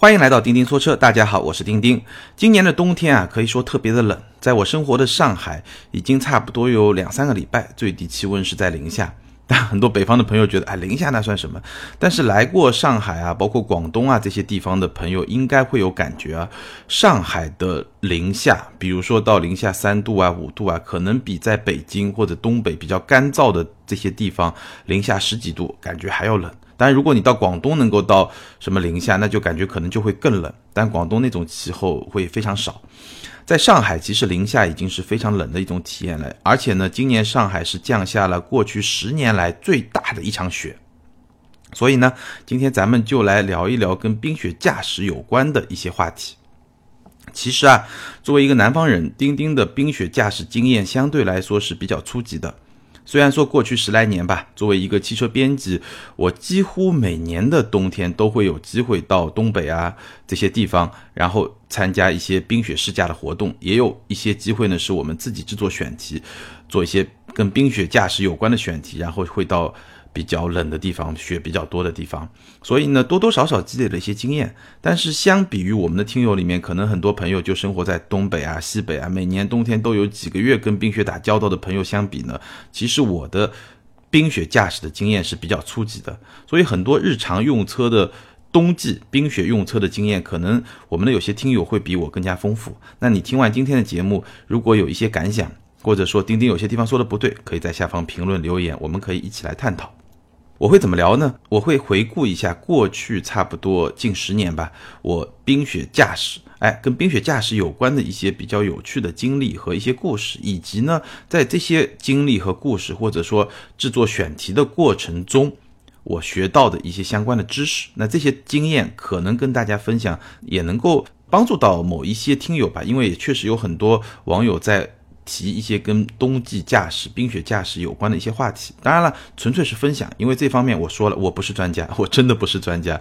欢迎来到钉钉说车，大家好，我是钉钉。今年的冬天啊，可以说特别的冷，在我生活的上海，已经差不多有两三个礼拜，最低气温是在零下。但 很多北方的朋友觉得，哎，零下那算什么？但是来过上海啊，包括广东啊这些地方的朋友，应该会有感觉啊。上海的零下，比如说到零下三度啊、五度啊，可能比在北京或者东北比较干燥的这些地方零下十几度，感觉还要冷。但如果你到广东能够到什么零下，那就感觉可能就会更冷。但广东那种气候会非常少，在上海其实零下已经是非常冷的一种体验了。而且呢，今年上海是降下了过去十年来最大的一场雪。所以呢，今天咱们就来聊一聊跟冰雪驾驶有关的一些话题。其实啊，作为一个南方人，钉钉的冰雪驾驶经验相对来说是比较初级的。虽然说过去十来年吧，作为一个汽车编辑，我几乎每年的冬天都会有机会到东北啊这些地方，然后参加一些冰雪试驾的活动，也有一些机会呢是我们自己制作选题，做一些跟冰雪驾驶有关的选题，然后会到。比较冷的地方，雪比较多的地方，所以呢，多多少少积累了一些经验。但是相比于我们的听友里面，可能很多朋友就生活在东北啊、西北啊，每年冬天都有几个月跟冰雪打交道的朋友相比呢，其实我的冰雪驾驶的经验是比较初级的。所以很多日常用车的冬季冰雪用车的经验，可能我们的有些听友会比我更加丰富。那你听完今天的节目，如果有一些感想，或者说钉钉有些地方说的不对，可以在下方评论留言，我们可以一起来探讨。我会怎么聊呢？我会回顾一下过去差不多近十年吧，我冰雪驾驶，哎，跟冰雪驾驶有关的一些比较有趣的经历和一些故事，以及呢，在这些经历和故事或者说制作选题的过程中，我学到的一些相关的知识。那这些经验可能跟大家分享，也能够帮助到某一些听友吧，因为也确实有很多网友在。提一些跟冬季驾驶、冰雪驾驶有关的一些话题，当然了，纯粹是分享，因为这方面我说了，我不是专家，我真的不是专家。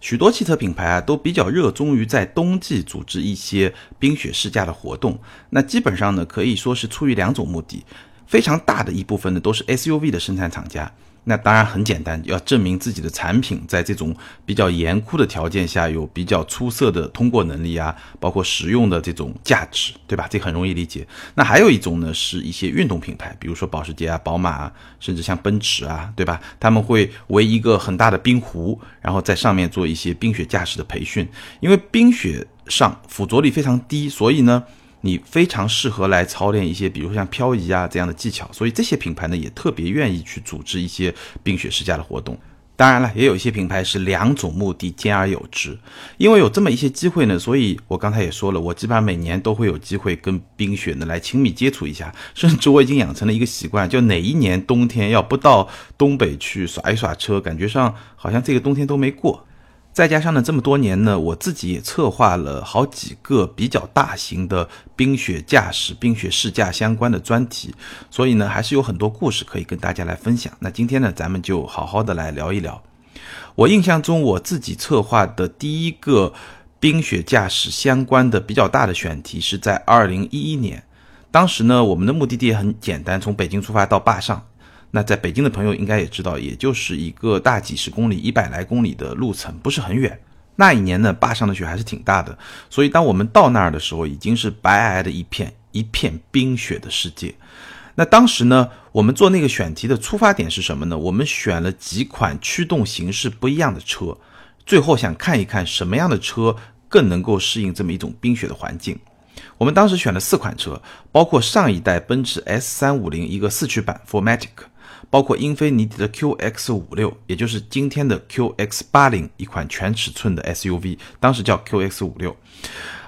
许多汽车品牌啊，都比较热衷于在冬季组织一些冰雪试驾的活动，那基本上呢，可以说是出于两种目的，非常大的一部分呢，都是 SUV 的生产厂家。那当然很简单，要证明自己的产品在这种比较严酷的条件下有比较出色的通过能力啊，包括实用的这种价值，对吧？这很容易理解。那还有一种呢，是一些运动品牌，比如说保时捷啊、宝马啊，甚至像奔驰啊，对吧？他们会围一个很大的冰湖，然后在上面做一些冰雪驾驶的培训，因为冰雪上附着力非常低，所以呢。你非常适合来操练一些，比如像漂移啊这样的技巧，所以这些品牌呢也特别愿意去组织一些冰雪试驾的活动。当然了，也有一些品牌是两种目的兼而有之，因为有这么一些机会呢，所以我刚才也说了，我基本上每年都会有机会跟冰雪呢来亲密接触一下，甚至我已经养成了一个习惯，就哪一年冬天要不到东北去耍一耍车，感觉上好像这个冬天都没过。再加上呢，这么多年呢，我自己也策划了好几个比较大型的冰雪驾驶、冰雪试驾相关的专题，所以呢，还是有很多故事可以跟大家来分享。那今天呢，咱们就好好的来聊一聊。我印象中，我自己策划的第一个冰雪驾驶相关的比较大的选题是在二零一一年，当时呢，我们的目的地很简单，从北京出发到坝上。那在北京的朋友应该也知道，也就是一个大几十公里、一百来公里的路程，不是很远。那一年呢，坝上的雪还是挺大的，所以当我们到那儿的时候，已经是白皑皑的一片，一片冰雪的世界。那当时呢，我们做那个选题的出发点是什么呢？我们选了几款驱动形式不一样的车，最后想看一看什么样的车更能够适应这么一种冰雪的环境。我们当时选了四款车，包括上一代奔驰 S 三五零一个四驱版 Formatic。包括英菲尼迪的 QX 五六，也就是今天的 QX 八零，一款全尺寸的 SUV，当时叫 QX 五六。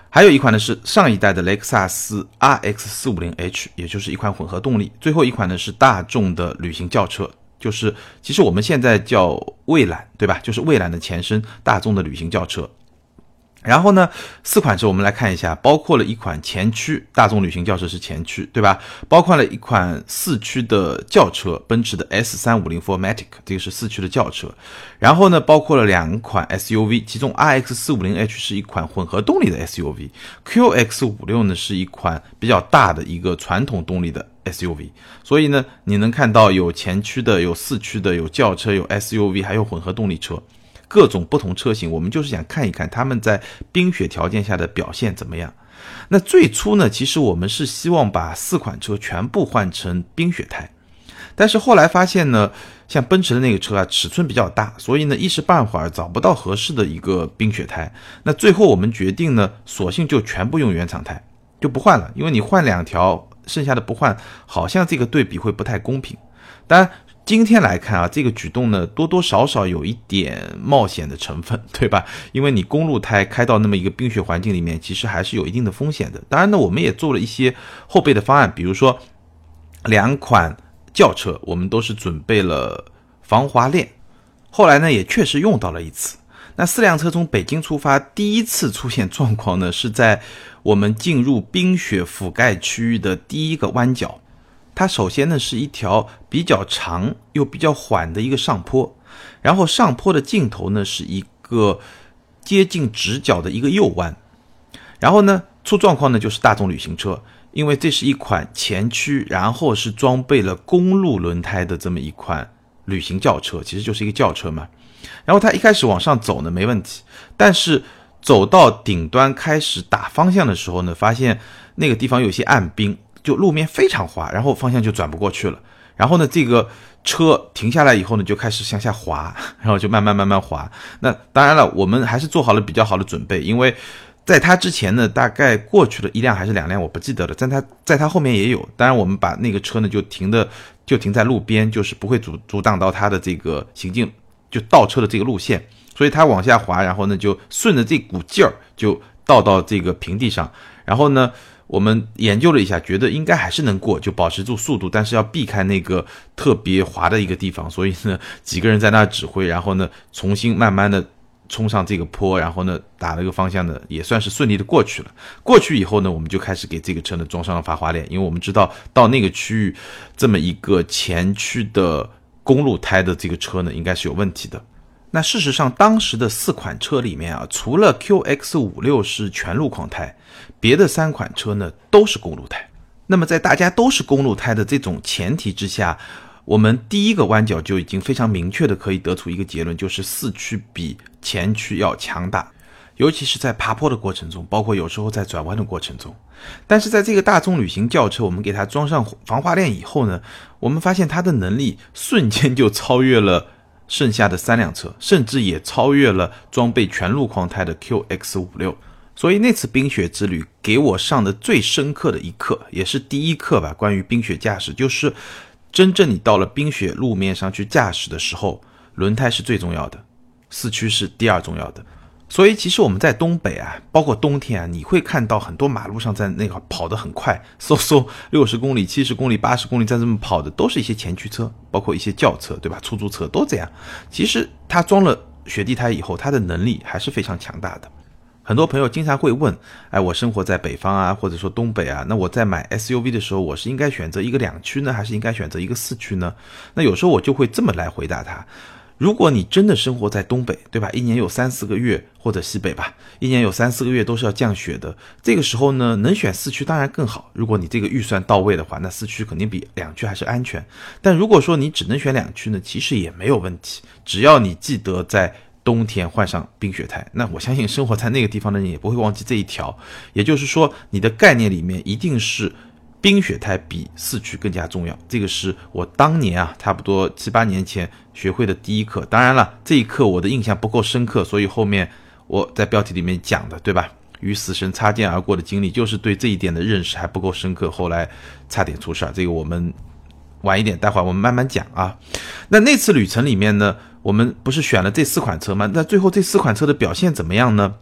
还有一款呢是上一代的雷克萨斯 RX 四五零 H，也就是一款混合动力。最后一款呢是大众的旅行轿车，就是其实我们现在叫蔚揽，对吧？就是蔚揽的前身，大众的旅行轿车。然后呢，四款车我们来看一下，包括了一款前驱大众旅行轿车是前驱，对吧？包括了一款四驱的轿车，奔驰的 S 三五零 Formatic，这个是四驱的轿车。然后呢，包括了两款 SUV，其中 RX 四五零 H 是一款混合动力的 SUV，QX 五六呢是一款比较大的一个传统动力的 SUV。所以呢，你能看到有前驱的，有四驱的，有轿车，有 SUV，还有混合动力车。各种不同车型，我们就是想看一看他们在冰雪条件下的表现怎么样。那最初呢，其实我们是希望把四款车全部换成冰雪胎，但是后来发现呢，像奔驰的那个车啊，尺寸比较大，所以呢一时半会儿找不到合适的一个冰雪胎。那最后我们决定呢，索性就全部用原厂胎，就不换了，因为你换两条，剩下的不换，好像这个对比会不太公平。当然。今天来看啊，这个举动呢，多多少少有一点冒险的成分，对吧？因为你公路胎开到那么一个冰雪环境里面，其实还是有一定的风险的。当然呢，我们也做了一些后备的方案，比如说两款轿车，我们都是准备了防滑链，后来呢也确实用到了一次。那四辆车从北京出发，第一次出现状况呢，是在我们进入冰雪覆盖区域的第一个弯角。它首先呢是一条比较长又比较缓的一个上坡，然后上坡的尽头呢是一个接近直角的一个右弯，然后呢出状况呢就是大众旅行车，因为这是一款前驱，然后是装备了公路轮胎的这么一款旅行轿车，其实就是一个轿车嘛。然后它一开始往上走呢没问题，但是走到顶端开始打方向的时候呢，发现那个地方有些暗冰。就路面非常滑，然后方向就转不过去了。然后呢，这个车停下来以后呢，就开始向下滑，然后就慢慢慢慢滑。那当然了，我们还是做好了比较好的准备，因为在它之前呢，大概过去了一辆还是两辆，我不记得了。但它在它后面也有。当然，我们把那个车呢就停的就停在路边，就是不会阻阻挡到它的这个行进，就倒车的这个路线。所以它往下滑，然后呢就顺着这股劲儿就倒到这个平地上，然后呢。我们研究了一下，觉得应该还是能过，就保持住速度，但是要避开那个特别滑的一个地方。所以呢，几个人在那指挥，然后呢，重新慢慢的冲上这个坡，然后呢，打了个方向呢，也算是顺利的过去了。过去以后呢，我们就开始给这个车呢装上了防滑链，因为我们知道到那个区域，这么一个前驱的公路胎的这个车呢，应该是有问题的。那事实上，当时的四款车里面啊，除了 QX 五六是全路况胎，别的三款车呢都是公路胎。那么在大家都是公路胎的这种前提之下，我们第一个弯角就已经非常明确的可以得出一个结论，就是四驱比前驱要强大，尤其是在爬坡的过程中，包括有时候在转弯的过程中。但是在这个大众旅行轿车，我们给它装上防滑链以后呢，我们发现它的能力瞬间就超越了。剩下的三辆车，甚至也超越了装备全路况胎的 QX 五六。所以那次冰雪之旅给我上的最深刻的一课，也是第一课吧，关于冰雪驾驶，就是真正你到了冰雪路面上去驾驶的时候，轮胎是最重要的，四驱是第二重要的。所以其实我们在东北啊，包括冬天啊，你会看到很多马路上在那个跑得很快，嗖嗖 六十公里、七十公里、八十公里在这么跑的，都是一些前驱车，包括一些轿车，对吧？出租车都这样。其实它装了雪地胎以后，它的能力还是非常强大的。很多朋友经常会问，哎，我生活在北方啊，或者说东北啊，那我在买 SUV 的时候，我是应该选择一个两驱呢，还是应该选择一个四驱呢？那有时候我就会这么来回答他。如果你真的生活在东北，对吧？一年有三四个月，或者西北吧，一年有三四个月都是要降雪的。这个时候呢，能选四驱当然更好。如果你这个预算到位的话，那四驱肯定比两驱还是安全。但如果说你只能选两驱呢，其实也没有问题，只要你记得在冬天换上冰雪胎。那我相信生活在那个地方的人也不会忘记这一条。也就是说，你的概念里面一定是。冰雪胎比四驱更加重要，这个是我当年啊，差不多七八年前学会的第一课。当然了，这一课我的印象不够深刻，所以后面我在标题里面讲的，对吧？与死神擦肩而过的经历，就是对这一点的认识还不够深刻，后来差点出事儿。这个我们晚一点，待会儿我们慢慢讲啊。那那次旅程里面呢，我们不是选了这四款车吗？那最后这四款车的表现怎么样呢？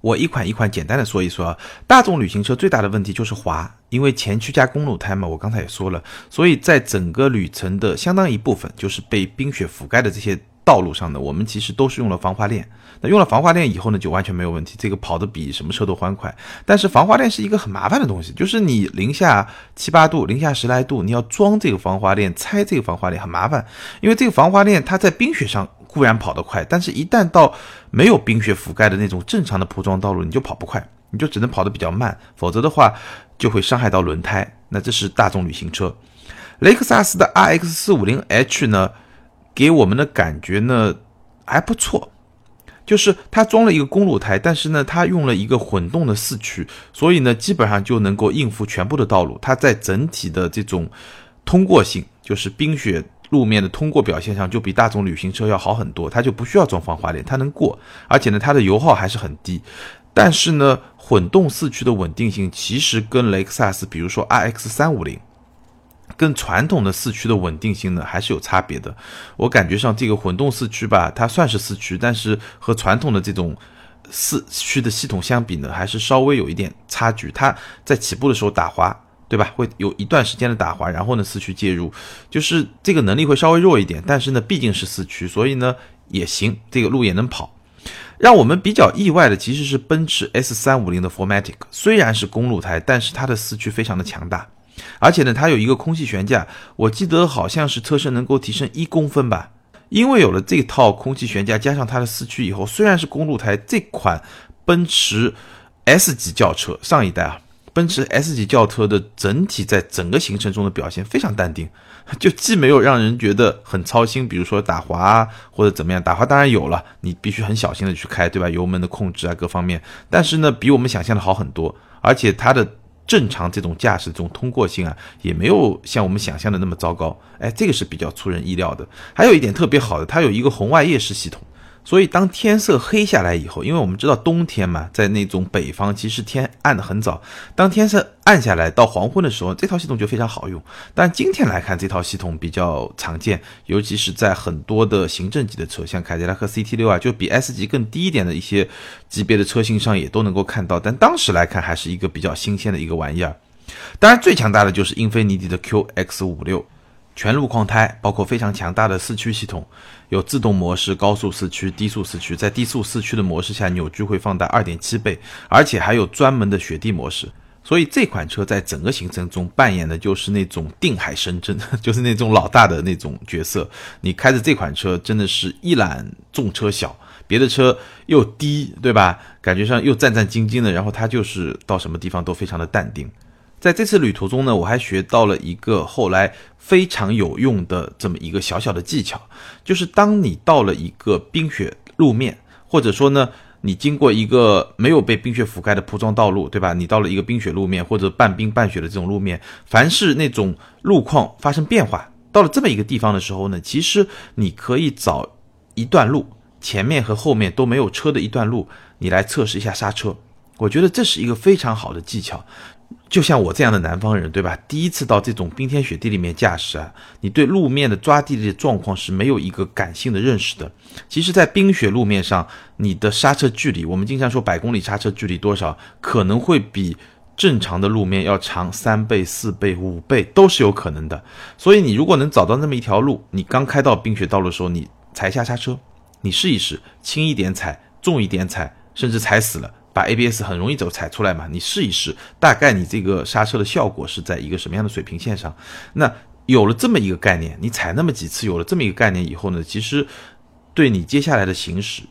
我一款一款简单的说一说啊，大众旅行车最大的问题就是滑，因为前驱加公路胎嘛，我刚才也说了，所以在整个旅程的相当一部分就是被冰雪覆盖的这些道路上呢，我们其实都是用了防滑链。那用了防滑链以后呢，就完全没有问题，这个跑得比什么车都欢快。但是防滑链是一个很麻烦的东西，就是你零下七八度、零下十来度，你要装这个防滑链、拆这个防滑链很麻烦，因为这个防滑链它在冰雪上。固然跑得快，但是一旦到没有冰雪覆盖的那种正常的铺装道路，你就跑不快，你就只能跑得比较慢，否则的话就会伤害到轮胎。那这是大众旅行车，雷克萨斯的 RX 四五零 H 呢，给我们的感觉呢还不错，就是它装了一个公路胎，但是呢，它用了一个混动的四驱，所以呢，基本上就能够应付全部的道路。它在整体的这种通过性，就是冰雪路面的通过表现上，就比大众旅行车要好很多。它就不需要装防滑链，它能过，而且呢，它的油耗还是很低。但是呢，混动四驱的稳定性其实跟雷克萨斯，比如说 RX 三五零。跟传统的四驱的稳定性呢还是有差别的。我感觉上这个混动四驱吧，它算是四驱，但是和传统的这种四驱的系统相比呢，还是稍微有一点差距。它在起步的时候打滑，对吧？会有一段时间的打滑，然后呢四驱介入，就是这个能力会稍微弱一点。但是呢，毕竟是四驱，所以呢也行，这个路也能跑。让我们比较意外的其实是奔驰 S 三五零的 Formatic，虽然是公路胎，但是它的四驱非常的强大。而且呢，它有一个空气悬架，我记得好像是车身能够提升一公分吧。因为有了这套空气悬架，加上它的四驱以后，虽然是公路胎，这款奔驰 S 级轿车上一代啊，奔驰 S 级轿车的整体在整个行程中的表现非常淡定，就既没有让人觉得很操心，比如说打滑啊或者怎么样，打滑当然有了，你必须很小心的去开，对吧？油门的控制啊，各方面，但是呢，比我们想象的好很多，而且它的。正常这种驾驶这种通过性啊，也没有像我们想象的那么糟糕。哎，这个是比较出人意料的。还有一点特别好的，它有一个红外夜视系统。所以，当天色黑下来以后，因为我们知道冬天嘛，在那种北方，其实天暗的很早。当天色暗下来到黄昏的时候，这套系统就非常好用。但今天来看，这套系统比较常见，尤其是在很多的行政级的车，像凯迪拉克 CT 六啊，就比 S 级更低一点的一些级别的车型上也都能够看到。但当时来看，还是一个比较新鲜的一个玩意儿。当然，最强大的就是英菲尼迪的 QX 五六。全路况胎，包括非常强大的四驱系统，有自动模式、高速四驱、低速四驱。在低速四驱的模式下，扭矩会放大二点七倍，而且还有专门的雪地模式。所以这款车在整个行程中扮演的就是那种定海神针，就是那种老大的那种角色。你开着这款车，真的是一览众车小，别的车又低，对吧？感觉上又战战兢兢的，然后它就是到什么地方都非常的淡定。在这次旅途中呢，我还学到了一个后来非常有用的这么一个小小的技巧，就是当你到了一个冰雪路面，或者说呢，你经过一个没有被冰雪覆盖的铺装道路，对吧？你到了一个冰雪路面或者半冰半雪的这种路面，凡是那种路况发生变化，到了这么一个地方的时候呢，其实你可以找一段路，前面和后面都没有车的一段路，你来测试一下刹车。我觉得这是一个非常好的技巧。就像我这样的南方人，对吧？第一次到这种冰天雪地里面驾驶啊，你对路面的抓地力的状况是没有一个感性的认识的。其实，在冰雪路面上，你的刹车距离，我们经常说百公里刹车距离多少，可能会比正常的路面要长三倍、四倍、五倍都是有可能的。所以，你如果能找到那么一条路，你刚开到冰雪道路的时候，你踩下刹车，你试一试，轻一点踩，重一点踩，甚至踩死了。把 ABS 很容易走踩出来嘛，你试一试，大概你这个刹车的效果是在一个什么样的水平线上？那有了这么一个概念，你踩那么几次，有了这么一个概念以后呢，其实对你接下来的行驶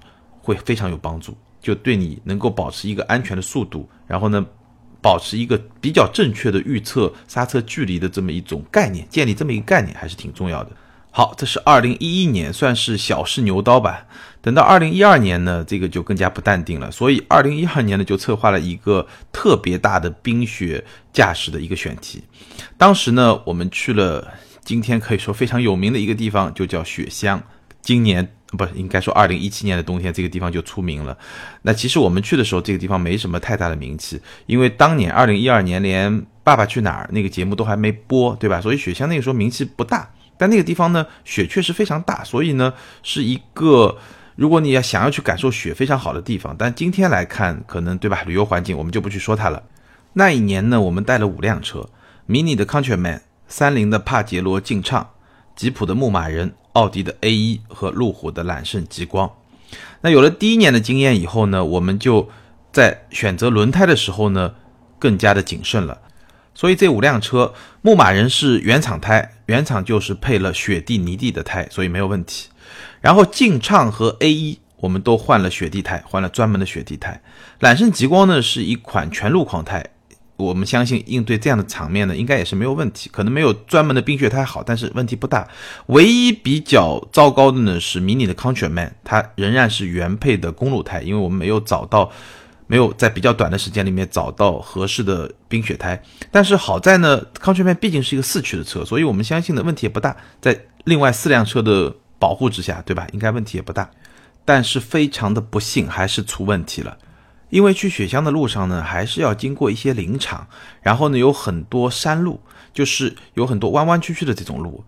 会非常有帮助，就对你能够保持一个安全的速度，然后呢，保持一个比较正确的预测刹车距离的这么一种概念，建立这么一个概念还是挺重要的。好，这是二零一一年，算是小试牛刀吧。等到二零一二年呢，这个就更加不淡定了。所以二零一二年呢，就策划了一个特别大的冰雪驾驶的一个选题。当时呢，我们去了今天可以说非常有名的一个地方，就叫雪乡。今年不应该说二零一七年的冬天，这个地方就出名了。那其实我们去的时候，这个地方没什么太大的名气，因为当年二零一二年连《爸爸去哪儿》那个节目都还没播，对吧？所以雪乡那个时候名气不大。但那个地方呢，雪确实非常大，所以呢，是一个如果你要想要去感受雪非常好的地方。但今天来看，可能对吧？旅游环境我们就不去说它了。那一年呢，我们带了五辆车：：Mini 的 Countryman、三菱的帕杰罗劲畅、吉普的牧马人、奥迪的 A1 和路虎的揽胜极光。那有了第一年的经验以后呢，我们就在选择轮胎的时候呢，更加的谨慎了。所以这五辆车，牧马人是原厂胎，原厂就是配了雪地泥地的胎，所以没有问题。然后劲畅和 A 一我们都换了雪地胎，换了专门的雪地胎。揽胜极光呢是一款全路况胎，我们相信应对这样的场面呢，应该也是没有问题，可能没有专门的冰雪胎好，但是问题不大。唯一比较糟糕的呢是迷你的 Countryman，它仍然是原配的公路胎，因为我们没有找到，没有在比较短的时间里面找到合适的冰雪胎。但是好在呢 ctrl 毕竟是一个四驱的车，所以我们相信的问题也不大，在另外四辆车的保护之下，对吧？应该问题也不大。但是非常的不幸，还是出问题了。因为去雪乡的路上呢，还是要经过一些林场，然后呢有很多山路，就是有很多弯弯曲曲的这种路，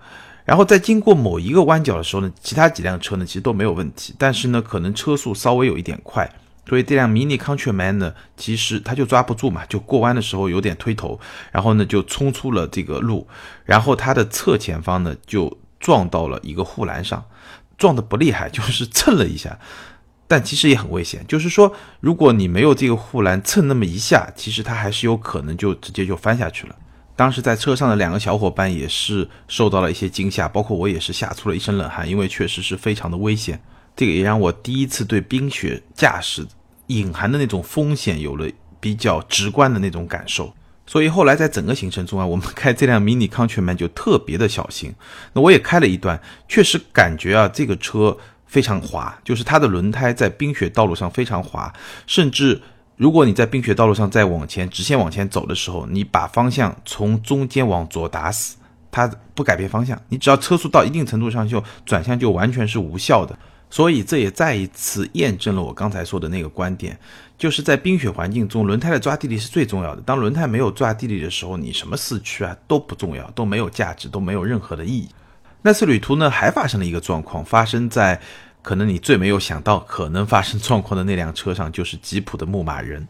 然后在经过某一个弯角的时候呢，其他几辆车呢其实都没有问题，但是呢可能车速稍微有一点快，所以这辆 Mini Countryman 呢其实它就抓不住嘛，就过弯的时候有点推头，然后呢就冲出了这个路，然后它的侧前方呢就撞到了一个护栏上，撞的不厉害，就是蹭了一下。但其实也很危险，就是说，如果你没有这个护栏蹭那么一下，其实它还是有可能就直接就翻下去了。当时在车上的两个小伙伴也是受到了一些惊吓，包括我也是吓出了一身冷汗，因为确实是非常的危险。这个也让我第一次对冰雪驾驶隐含的那种风险有了比较直观的那种感受。所以后来在整个行程中啊，我们开这辆迷你康全曼就特别的小心。那我也开了一段，确实感觉啊，这个车。非常滑，就是它的轮胎在冰雪道路上非常滑，甚至如果你在冰雪道路上再往前直线往前走的时候，你把方向从中间往左打死，它不改变方向，你只要车速到一定程度上就转向就完全是无效的。所以这也再一次验证了我刚才说的那个观点，就是在冰雪环境中，轮胎的抓地力是最重要的。当轮胎没有抓地力的时候，你什么四驱啊都不重要，都没有价值，都没有任何的意义。那次旅途呢，还发生了一个状况，发生在可能你最没有想到可能发生状况的那辆车上，就是吉普的牧马人。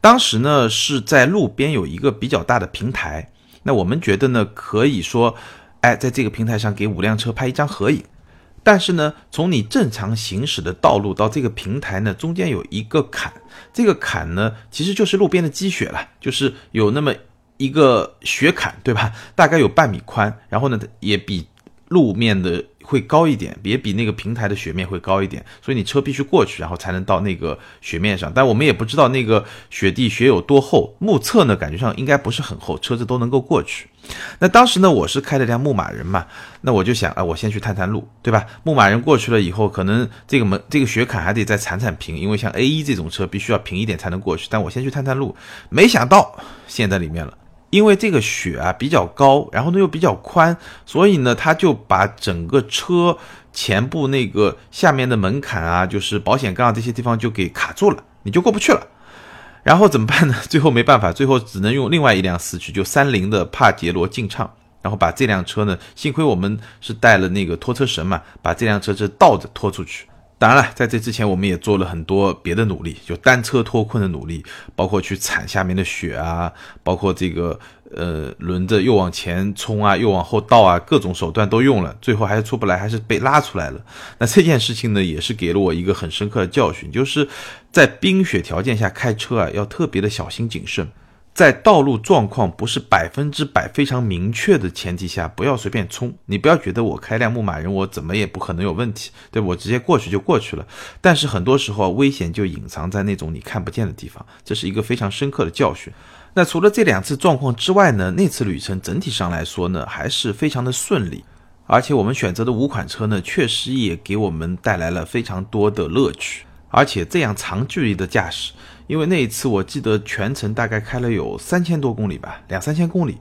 当时呢是在路边有一个比较大的平台，那我们觉得呢可以说，哎，在这个平台上给五辆车拍一张合影。但是呢，从你正常行驶的道路到这个平台呢，中间有一个坎，这个坎呢其实就是路边的积雪了，就是有那么一个雪坎，对吧？大概有半米宽，然后呢也比。路面的会高一点，也比那个平台的雪面会高一点，所以你车必须过去，然后才能到那个雪面上。但我们也不知道那个雪地雪有多厚，目测呢感觉上应该不是很厚，车子都能够过去。那当时呢我是开了辆牧马人嘛，那我就想啊，我先去探探路，对吧？牧马人过去了以后，可能这个门这个雪坎还得再铲铲平，因为像 A 一这种车必须要平一点才能过去。但我先去探探路，没想到陷在里面了。因为这个雪啊比较高，然后呢又比较宽，所以呢他就把整个车前部那个下面的门槛啊，就是保险杠这些地方就给卡住了，你就过不去了。然后怎么办呢？最后没办法，最后只能用另外一辆四驱，就三菱的帕杰罗劲畅，然后把这辆车呢，幸亏我们是带了那个拖车绳嘛，把这辆车是倒着拖出去。当然了，在这之前我们也做了很多别的努力，就单车脱困的努力，包括去铲下面的雪啊，包括这个呃轮子又往前冲啊，又往后倒啊，各种手段都用了，最后还是出不来，还是被拉出来了。那这件事情呢，也是给了我一个很深刻的教训，就是在冰雪条件下开车啊，要特别的小心谨慎。在道路状况不是百分之百非常明确的前提下，不要随便冲。你不要觉得我开辆牧马人，我怎么也不可能有问题，对我直接过去就过去了。但是很多时候危险就隐藏在那种你看不见的地方，这是一个非常深刻的教训。那除了这两次状况之外呢，那次旅程整体上来说呢，还是非常的顺利。而且我们选择的五款车呢，确实也给我们带来了非常多的乐趣。而且这样长距离的驾驶。因为那一次我记得全程大概开了有三千多公里吧，两三千公里，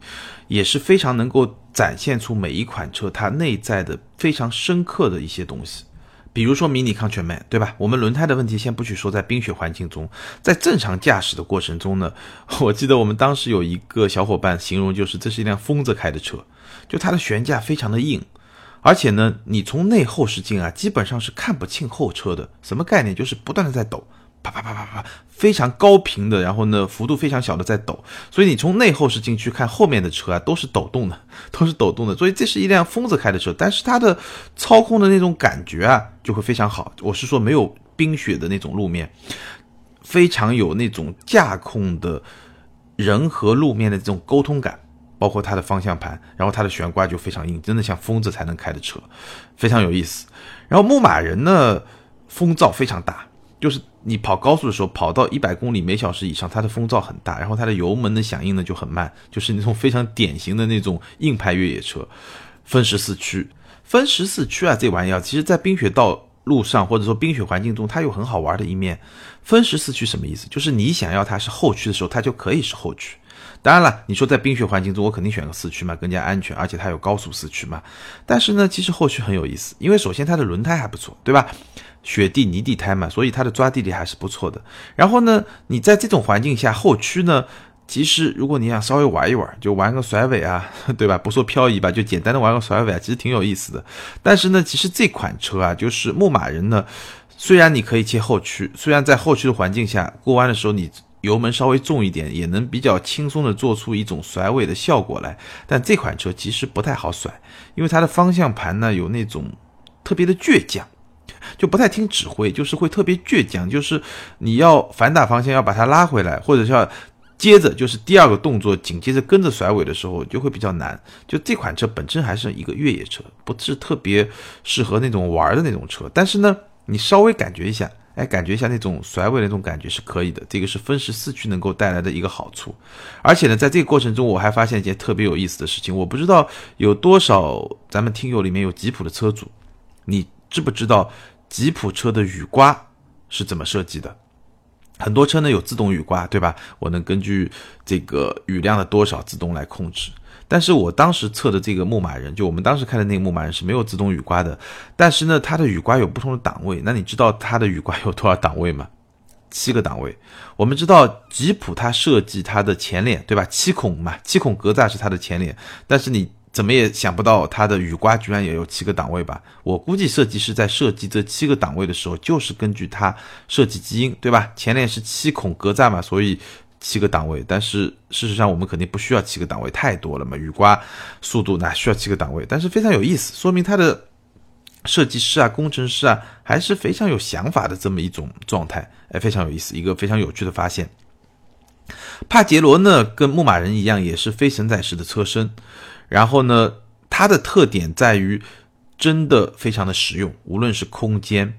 也是非常能够展现出每一款车它内在的非常深刻的一些东西。比如说迷你康全曼，对吧？我们轮胎的问题先不去说，在冰雪环境中，在正常驾驶的过程中呢，我记得我们当时有一个小伙伴形容，就是这是一辆疯子开的车，就它的悬架非常的硬，而且呢，你从内后视镜啊，基本上是看不清后车的，什么概念？就是不断的在抖。啪啪啪啪啪，非常高频的，然后呢，幅度非常小的在抖，所以你从内后视镜去看后面的车啊，都是抖动的，都是抖动的，所以这是一辆疯子开的车，但是它的操控的那种感觉啊，就会非常好。我是说没有冰雪的那种路面，非常有那种驾控的人和路面的这种沟通感，包括它的方向盘，然后它的悬挂就非常硬，真的像疯子才能开的车，非常有意思。然后牧马人呢，风噪非常大。就是你跑高速的时候，跑到一百公里每小时以上，它的风噪很大，然后它的油门的响应呢就很慢，就是那种非常典型的那种硬派越野车。分时四驱，分时四驱啊，这玩意儿其实在冰雪道路上或者说冰雪环境中，它有很好玩的一面。分时四驱什么意思？就是你想要它是后驱的时候，它就可以是后驱。当然了，你说在冰雪环境中，我肯定选个四驱嘛，更加安全，而且它有高速四驱嘛。但是呢，其实后驱很有意思，因为首先它的轮胎还不错，对吧？雪地泥地胎嘛，所以它的抓地力还是不错的。然后呢，你在这种环境下后驱呢，其实如果你想稍微玩一玩，就玩个甩尾啊，对吧？不说漂移吧，就简单的玩个甩尾啊，其实挺有意思的。但是呢，其实这款车啊，就是牧马人呢，虽然你可以切后驱，虽然在后驱的环境下过弯的时候你。油门稍微重一点，也能比较轻松的做出一种甩尾的效果来。但这款车其实不太好甩，因为它的方向盘呢有那种特别的倔强，就不太听指挥，就是会特别倔强。就是你要反打方向要把它拉回来，或者是要接着就是第二个动作紧接着跟着甩尾的时候就会比较难。就这款车本身还是一个越野车，不是特别适合那种玩的那种车。但是呢，你稍微感觉一下。哎，感觉一下那种甩尾的那种感觉是可以的，这个是分时四驱能够带来的一个好处。而且呢，在这个过程中，我还发现一件特别有意思的事情。我不知道有多少咱们听友里面有吉普的车主，你知不知道吉普车的雨刮是怎么设计的？很多车呢有自动雨刮，对吧？我能根据这个雨量的多少自动来控制。但是我当时测的这个牧马人，就我们当时开的那个牧马人是没有自动雨刮的。但是呢，它的雨刮有不同的档位。那你知道它的雨刮有多少档位吗？七个档位。我们知道吉普它设计它的前脸，对吧？七孔嘛，七孔格栅是它的前脸。但是你怎么也想不到它的雨刮居然也有七个档位吧？我估计设计师在设计这七个档位的时候，就是根据它设计基因，对吧？前脸是七孔格栅嘛，所以。七个档位，但是事实上我们肯定不需要七个档位，太多了嘛。雨刮速度哪需要七个档位？但是非常有意思，说明它的设计师啊、工程师啊还是非常有想法的这么一种状态，哎，非常有意思，一个非常有趣的发现。帕杰罗呢，跟牧马人一样，也是非承载式的车身，然后呢，它的特点在于真的非常的实用，无论是空间。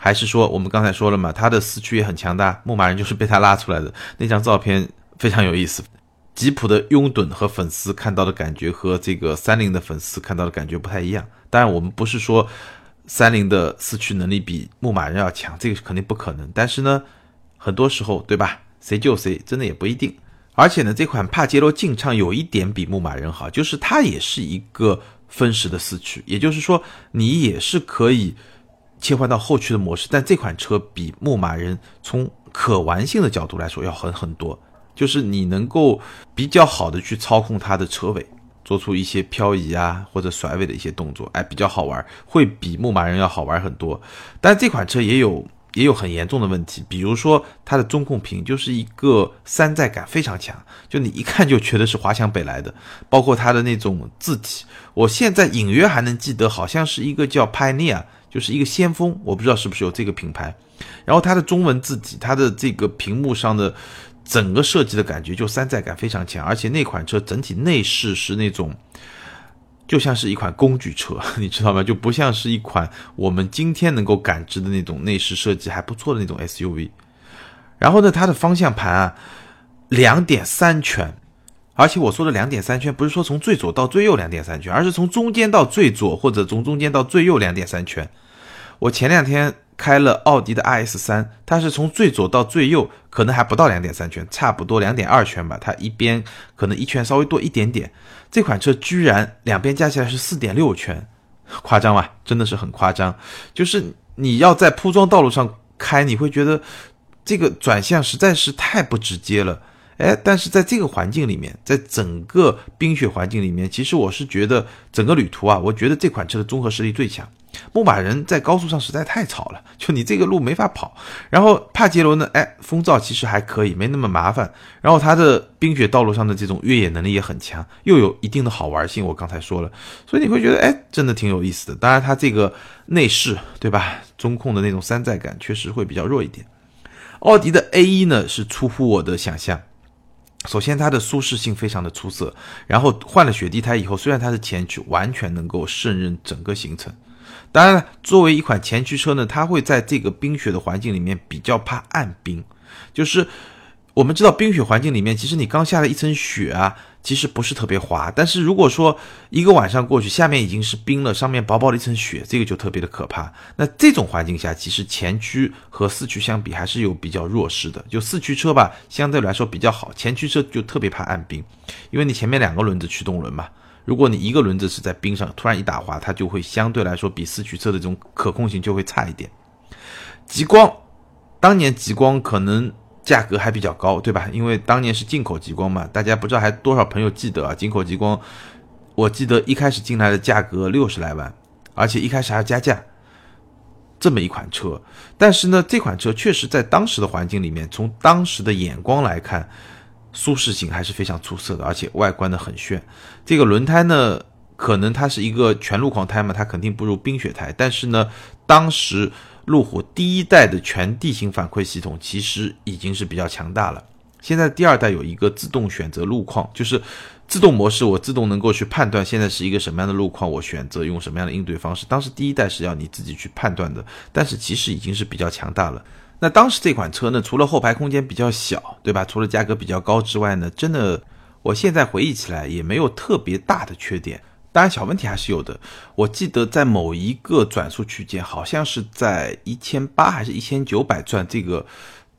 还是说，我们刚才说了嘛，它的四驱也很强大，牧马人就是被它拉出来的。那张照片非常有意思，吉普的拥趸和粉丝看到的感觉和这个三菱的粉丝看到的感觉不太一样。当然，我们不是说三菱的四驱能力比牧马人要强，这个肯定不可能。但是呢，很多时候，对吧？谁救谁，真的也不一定。而且呢，这款帕杰罗劲畅有一点比牧马人好，就是它也是一个分时的四驱，也就是说，你也是可以。切换到后驱的模式，但这款车比牧马人从可玩性的角度来说要狠很多，就是你能够比较好的去操控它的车尾，做出一些漂移啊或者甩尾的一些动作，哎，比较好玩，会比牧马人要好玩很多。但这款车也有也有很严重的问题，比如说它的中控屏就是一个山寨感非常强，就你一看就觉得是华强北来的，包括它的那种字体，我现在隐约还能记得，好像是一个叫 Pioneer。就是一个先锋，我不知道是不是有这个品牌。然后它的中文字体，它的这个屏幕上的整个设计的感觉就山寨感非常强，而且那款车整体内饰是那种就像是一款工具车，你知道吗？就不像是一款我们今天能够感知的那种内饰设计还不错的那种 SUV。然后呢，它的方向盘啊，两点三拳。而且我说的两点三圈，不是说从最左到最右两点三圈，而是从中间到最左，或者从中间到最右两点三圈。我前两天开了奥迪的 RS 三，它是从最左到最右，可能还不到两点三圈，差不多两点二圈吧。它一边可能一圈稍微多一点点。这款车居然两边加起来是四点六圈，夸张吧？真的是很夸张。就是你要在铺装道路上开，你会觉得这个转向实在是太不直接了。哎，但是在这个环境里面，在整个冰雪环境里面，其实我是觉得整个旅途啊，我觉得这款车的综合实力最强。牧马人在高速上实在太吵了，就你这个路没法跑。然后帕杰罗呢，哎，风噪其实还可以，没那么麻烦。然后它的冰雪道路上的这种越野能力也很强，又有一定的好玩性。我刚才说了，所以你会觉得，哎，真的挺有意思的。当然，它这个内饰，对吧？中控的那种山寨感确实会比较弱一点。奥迪的 A1 呢，是出乎我的想象。首先，它的舒适性非常的出色。然后换了雪地胎以后，虽然它的前驱，完全能够胜任整个行程。当然，作为一款前驱车呢，它会在这个冰雪的环境里面比较怕暗冰，就是我们知道冰雪环境里面，其实你刚下了一层雪啊。其实不是特别滑，但是如果说一个晚上过去，下面已经是冰了，上面薄薄的一层雪，这个就特别的可怕。那这种环境下，其实前驱和四驱相比还是有比较弱势的。就四驱车吧，相对来说比较好，前驱车就特别怕按冰，因为你前面两个轮子驱动轮嘛，如果你一个轮子是在冰上，突然一打滑，它就会相对来说比四驱车的这种可控性就会差一点。极光，当年极光可能。价格还比较高，对吧？因为当年是进口极光嘛，大家不知道还多少朋友记得啊？进口极光，我记得一开始进来的价格六十来万，而且一开始还要加价，这么一款车。但是呢，这款车确实在当时的环境里面，从当时的眼光来看，舒适性还是非常出色的，而且外观的很炫。这个轮胎呢，可能它是一个全路况胎嘛，它肯定不如冰雪胎，但是呢，当时。路虎第一代的全地形反馈系统其实已经是比较强大了。现在第二代有一个自动选择路况，就是自动模式，我自动能够去判断现在是一个什么样的路况，我选择用什么样的应对方式。当时第一代是要你自己去判断的，但是其实已经是比较强大了。那当时这款车呢，除了后排空间比较小，对吧？除了价格比较高之外呢，真的，我现在回忆起来也没有特别大的缺点。当然，小问题还是有的。我记得在某一个转速区间，好像是在一千八还是一千九百转，这个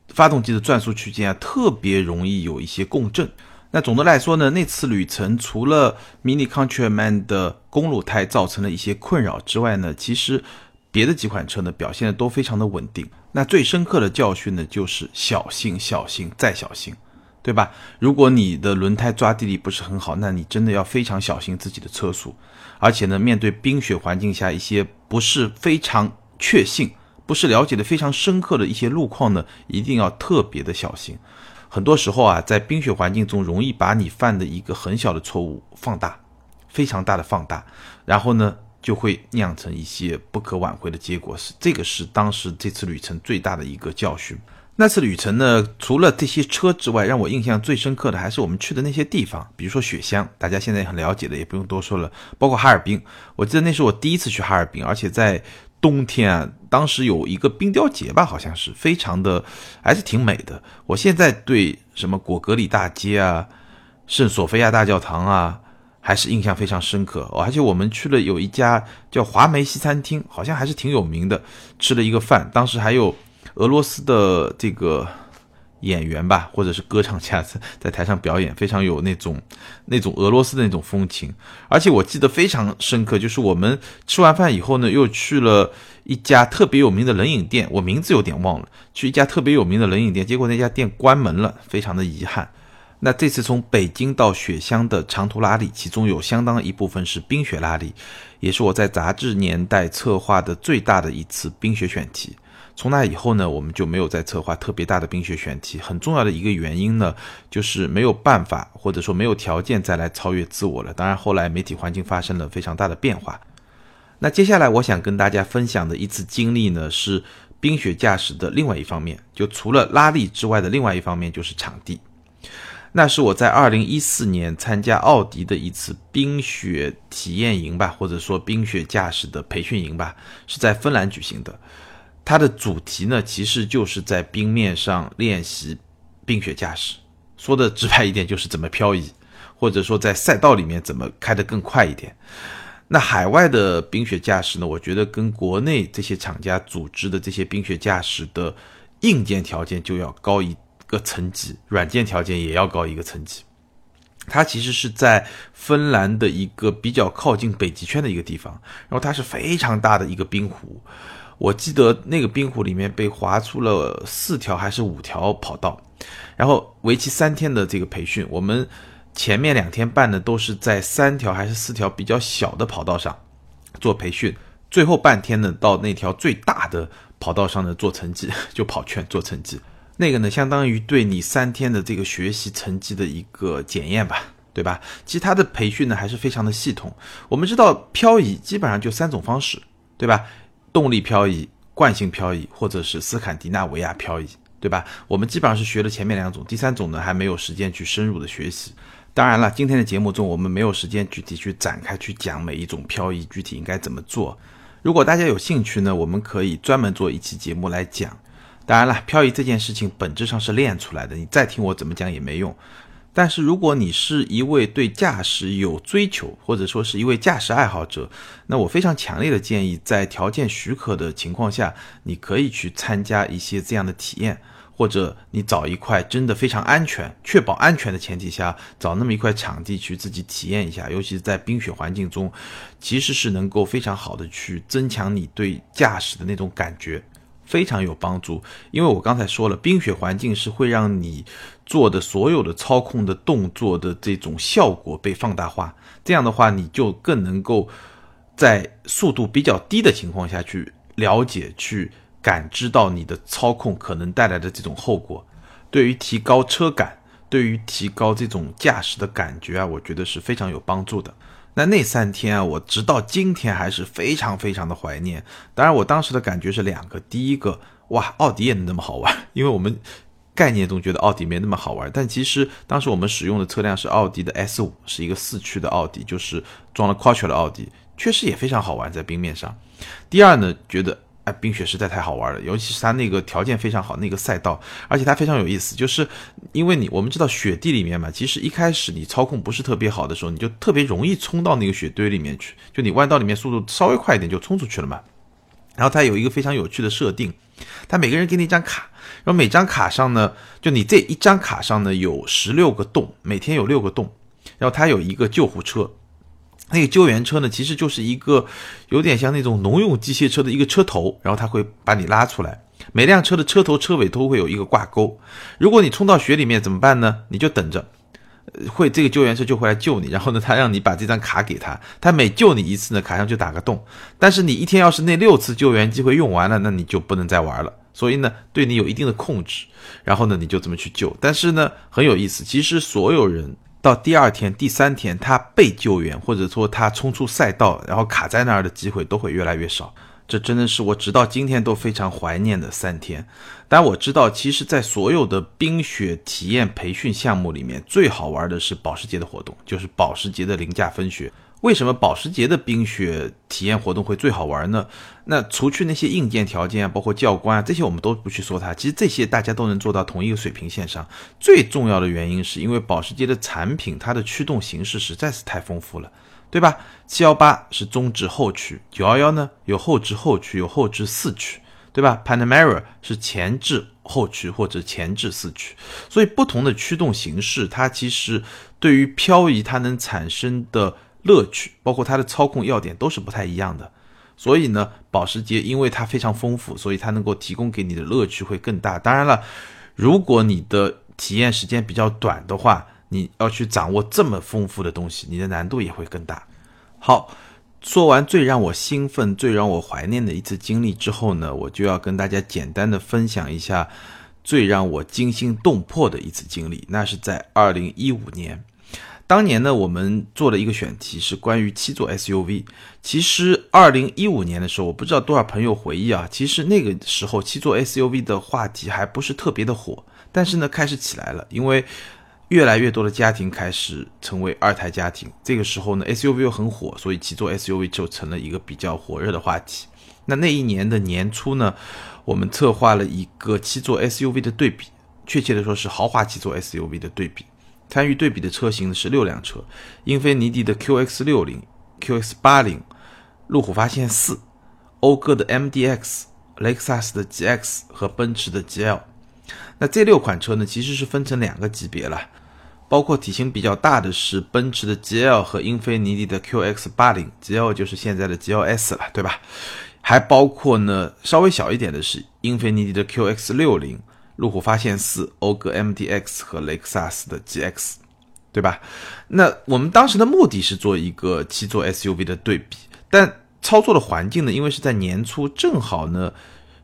发动机的转速区间啊，特别容易有一些共振。那总的来说呢，那次旅程除了 Mini Countryman 的公路胎造成了一些困扰之外呢，其实别的几款车呢表现的都非常的稳定。那最深刻的教训呢，就是小心、小心再小心。对吧？如果你的轮胎抓地力不是很好，那你真的要非常小心自己的车速。而且呢，面对冰雪环境下一些不是非常确信、不是了解的非常深刻的一些路况呢，一定要特别的小心。很多时候啊，在冰雪环境中，容易把你犯的一个很小的错误放大，非常大的放大，然后呢，就会酿成一些不可挽回的结果。是这个是当时这次旅程最大的一个教训。那次旅程呢，除了这些车之外，让我印象最深刻的还是我们去的那些地方，比如说雪乡，大家现在很了解的，也不用多说了。包括哈尔滨，我记得那是我第一次去哈尔滨，而且在冬天啊，当时有一个冰雕节吧，好像是非常的，还是挺美的。我现在对什么果戈里大街啊、圣索菲亚大教堂啊，还是印象非常深刻。而且我们去了有一家叫华梅西餐厅，好像还是挺有名的，吃了一个饭，当时还有。俄罗斯的这个演员吧，或者是歌唱家，在在台上表演，非常有那种那种俄罗斯的那种风情。而且我记得非常深刻，就是我们吃完饭以后呢，又去了一家特别有名的冷饮店，我名字有点忘了。去一家特别有名的冷饮店，结果那家店关门了，非常的遗憾。那这次从北京到雪乡的长途拉力，其中有相当一部分是冰雪拉力，也是我在杂志年代策划的最大的一次冰雪选题。从那以后呢，我们就没有再策划特别大的冰雪选题。很重要的一个原因呢，就是没有办法或者说没有条件再来超越自我了。当然，后来媒体环境发生了非常大的变化。那接下来我想跟大家分享的一次经历呢，是冰雪驾驶的另外一方面，就除了拉力之外的另外一方面就是场地。那是我在二零一四年参加奥迪的一次冰雪体验营吧，或者说冰雪驾驶的培训营吧，是在芬兰举行的。它的主题呢，其实就是在冰面上练习冰雪驾驶。说的直白一点，就是怎么漂移，或者说在赛道里面怎么开得更快一点。那海外的冰雪驾驶呢，我觉得跟国内这些厂家组织的这些冰雪驾驶的硬件条件就要高一个层级，软件条件也要高一个层级。它其实是在芬兰的一个比较靠近北极圈的一个地方，然后它是非常大的一个冰湖。我记得那个冰湖里面被划出了四条还是五条跑道，然后为期三天的这个培训，我们前面两天办的都是在三条还是四条比较小的跑道上做培训，最后半天呢到那条最大的跑道上呢做成绩，就跑圈做成绩，那个呢相当于对你三天的这个学习成绩的一个检验吧，对吧？其实它的培训呢还是非常的系统。我们知道漂移基本上就三种方式，对吧？动力漂移、惯性漂移，或者是斯堪的纳维亚漂移，对吧？我们基本上是学了前面两种，第三种呢还没有时间去深入的学习。当然了，今天的节目中我们没有时间具体去展开去讲每一种漂移具体应该怎么做。如果大家有兴趣呢，我们可以专门做一期节目来讲。当然了，漂移这件事情本质上是练出来的，你再听我怎么讲也没用。但是如果你是一位对驾驶有追求，或者说是一位驾驶爱好者，那我非常强烈的建议，在条件许可的情况下，你可以去参加一些这样的体验，或者你找一块真的非常安全、确保安全的前提下，找那么一块场地去自己体验一下，尤其是在冰雪环境中，其实是能够非常好的去增强你对驾驶的那种感觉。非常有帮助，因为我刚才说了，冰雪环境是会让你做的所有的操控的动作的这种效果被放大化，这样的话，你就更能够在速度比较低的情况下去了解、去感知到你的操控可能带来的这种后果。对于提高车感，对于提高这种驾驶的感觉啊，我觉得是非常有帮助的。那那三天啊，我直到今天还是非常非常的怀念。当然，我当时的感觉是两个：第一个，哇，奥迪也能那么好玩，因为我们概念中觉得奥迪没那么好玩，但其实当时我们使用的车辆是奥迪的 S 五，是一个四驱的奥迪，就是装了 Quattro 的奥迪，确实也非常好玩在冰面上。第二呢，觉得。冰雪实在太好玩了，尤其是它那个条件非常好，那个赛道，而且它非常有意思，就是因为你我们知道雪地里面嘛，其实一开始你操控不是特别好的时候，你就特别容易冲到那个雪堆里面去，就你弯道里面速度稍微快一点就冲出去了嘛。然后它有一个非常有趣的设定，它每个人给你一张卡，然后每张卡上呢，就你这一张卡上呢有十六个洞，每天有六个洞，然后它有一个救护车。那个救援车呢，其实就是一个有点像那种农用机械车的一个车头，然后它会把你拉出来。每辆车的车头、车尾都会有一个挂钩。如果你冲到雪里面怎么办呢？你就等着，会这个救援车就会来救你。然后呢，他让你把这张卡给他，他每救你一次呢，卡上就打个洞。但是你一天要是那六次救援机会用完了，那你就不能再玩了。所以呢，对你有一定的控制。然后呢，你就这么去救。但是呢，很有意思，其实所有人。到第二天、第三天，他被救援，或者说他冲出赛道，然后卡在那儿的机会都会越来越少。这真的是我直到今天都非常怀念的三天。但我知道，其实，在所有的冰雪体验培训项目里面，最好玩的是保时捷的活动，就是保时捷的零价分雪。为什么保时捷的冰雪体验活动会最好玩呢？那除去那些硬件条件啊，包括教官啊这些，我们都不去说它。其实这些大家都能做到同一个水平线上。最重要的原因是因为保时捷的产品，它的驱动形式实在是太丰富了，对吧？七幺八是中置后驱，九幺幺呢有后置后驱，有后置四驱，对吧？Panamera 是前置后驱或者前置四驱，所以不同的驱动形式，它其实对于漂移它能产生的。乐趣包括它的操控要点都是不太一样的，所以呢，保时捷因为它非常丰富，所以它能够提供给你的乐趣会更大。当然了，如果你的体验时间比较短的话，你要去掌握这么丰富的东西，你的难度也会更大。好，说完最让我兴奋、最让我怀念的一次经历之后呢，我就要跟大家简单的分享一下最让我惊心动魄的一次经历，那是在二零一五年。当年呢，我们做了一个选题，是关于七座 SUV。其实，二零一五年的时候，我不知道多少朋友回忆啊。其实那个时候，七座 SUV 的话题还不是特别的火，但是呢，开始起来了，因为越来越多的家庭开始成为二胎家庭。这个时候呢，SUV 又很火，所以七座 SUV 就成了一个比较火热的话题。那那一年的年初呢，我们策划了一个七座 SUV 的对比，确切的说是豪华七座 SUV 的对比。参与对比的车型是六辆车：英菲尼迪的 QX 六零、QX 八零、路虎发现四、讴歌的 MDX、雷克萨斯的 GX 和奔驰的 GL。那这六款车呢，其实是分成两个级别了，包括体型比较大的是奔驰的 GL 和英菲尼迪的 QX 八零，GL 就是现在的 GLS 了，对吧？还包括呢，稍微小一点的是英菲尼迪的 QX 六零。路虎发现四、讴歌 MDX 和雷克萨斯的 GX，对吧？那我们当时的目的是做一个七座 SUV 的对比，但操作的环境呢，因为是在年初，正好呢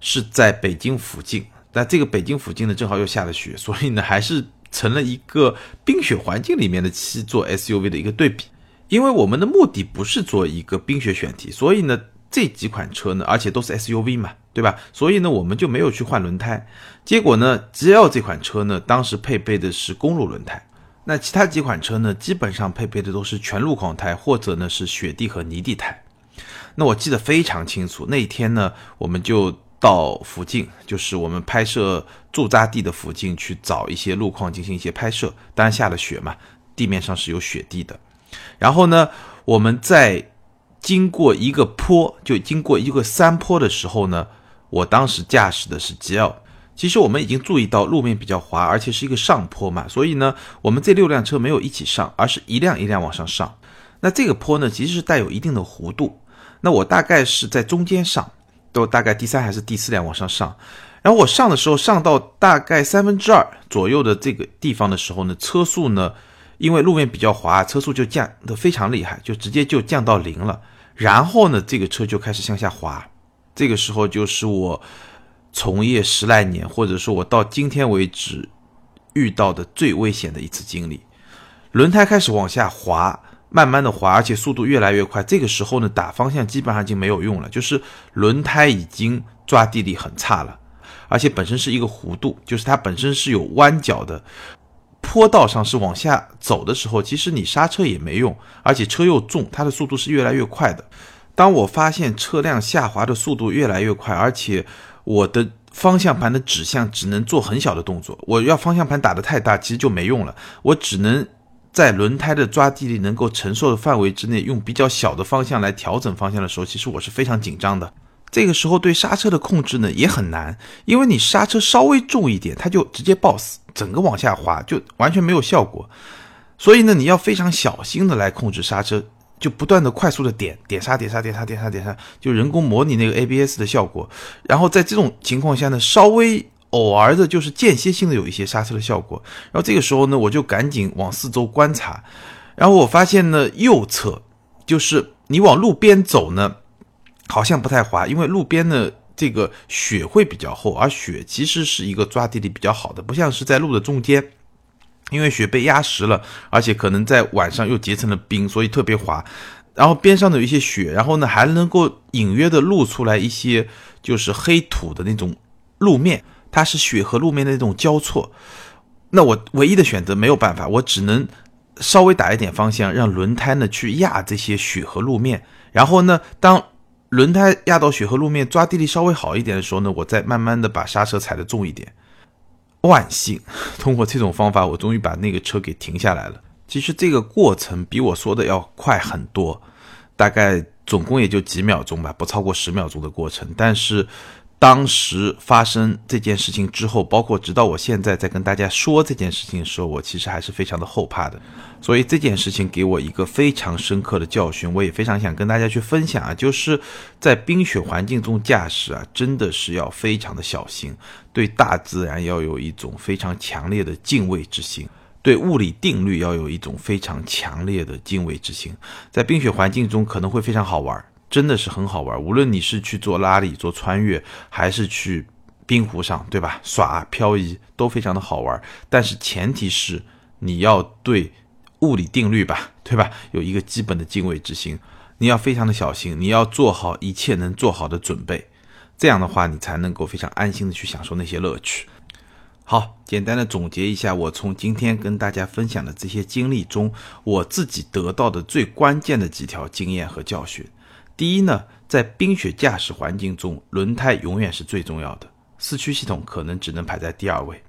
是在北京附近，那这个北京附近呢正好又下了雪，所以呢还是成了一个冰雪环境里面的七座 SUV 的一个对比。因为我们的目的不是做一个冰雪选题，所以呢。这几款车呢，而且都是 SUV 嘛，对吧？所以呢，我们就没有去换轮胎。结果呢，GL 这款车呢，当时配备的是公路轮胎。那其他几款车呢，基本上配备的都是全路况胎，或者呢是雪地和泥地胎。那我记得非常清楚，那一天呢，我们就到附近，就是我们拍摄驻扎地的附近去找一些路况进行一些拍摄。当然下了雪嘛，地面上是有雪地的。然后呢，我们在经过一个坡，就经过一个山坡的时候呢，我当时驾驶的是 GL。其实我们已经注意到路面比较滑，而且是一个上坡嘛，所以呢，我们这六辆车没有一起上，而是一辆一辆往上上。那这个坡呢，其实是带有一定的弧度。那我大概是在中间上，都大概第三还是第四辆往上上。然后我上的时候，上到大概三分之二左右的这个地方的时候呢，车速呢，因为路面比较滑，车速就降得非常厉害，就直接就降到零了。然后呢，这个车就开始向下滑。这个时候就是我。从业十来年，或者说我到今天为止遇到的最危险的一次经历，轮胎开始往下滑，慢慢的滑，而且速度越来越快。这个时候呢，打方向基本上已经没有用了，就是轮胎已经抓地力很差了，而且本身是一个弧度，就是它本身是有弯角的，坡道上是往下走的时候，其实你刹车也没用，而且车又重，它的速度是越来越快的。当我发现车辆下滑的速度越来越快，而且我的方向盘的指向只能做很小的动作，我要方向盘打得太大，其实就没用了。我只能在轮胎的抓地力能够承受的范围之内，用比较小的方向来调整方向的时候，其实我是非常紧张的。这个时候对刹车的控制呢也很难，因为你刹车稍微重一点，它就直接抱死，整个往下滑，就完全没有效果。所以呢，你要非常小心的来控制刹车。就不断的快速的点点刹点刹点刹点刹点刹，就人工模拟那个 ABS 的效果。然后在这种情况下呢，稍微偶尔的就是间歇性的有一些刹车的效果。然后这个时候呢，我就赶紧往四周观察。然后我发现呢，右侧就是你往路边走呢，好像不太滑，因为路边呢这个雪会比较厚，而雪其实是一个抓地力比较好的，不像是在路的中间。因为雪被压实了，而且可能在晚上又结成了冰，所以特别滑。然后边上的有一些雪，然后呢还能够隐约的露出来一些就是黑土的那种路面，它是雪和路面的那种交错。那我唯一的选择没有办法，我只能稍微打一点方向，让轮胎呢去压这些雪和路面。然后呢，当轮胎压到雪和路面，抓地力稍微好一点的时候呢，我再慢慢的把刹车踩的重一点。万幸，通过这种方法，我终于把那个车给停下来了。其实这个过程比我说的要快很多，大概总共也就几秒钟吧，不超过十秒钟的过程。但是。当时发生这件事情之后，包括直到我现在在跟大家说这件事情的时候，我其实还是非常的后怕的。所以这件事情给我一个非常深刻的教训，我也非常想跟大家去分享啊，就是在冰雪环境中驾驶啊，真的是要非常的小心，对大自然要有一种非常强烈的敬畏之心，对物理定律要有一种非常强烈的敬畏之心。在冰雪环境中可能会非常好玩。真的是很好玩，无论你是去做拉力、做穿越，还是去冰湖上，对吧？耍漂移都非常的好玩。但是前提是你要对物理定律吧，对吧？有一个基本的敬畏之心，你要非常的小心，你要做好一切能做好的准备。这样的话，你才能够非常安心的去享受那些乐趣。好，简单的总结一下，我从今天跟大家分享的这些经历中，我自己得到的最关键的几条经验和教训。第一呢，在冰雪驾驶环境中，轮胎永远是最重要的，四驱系统可能只能排在第二位。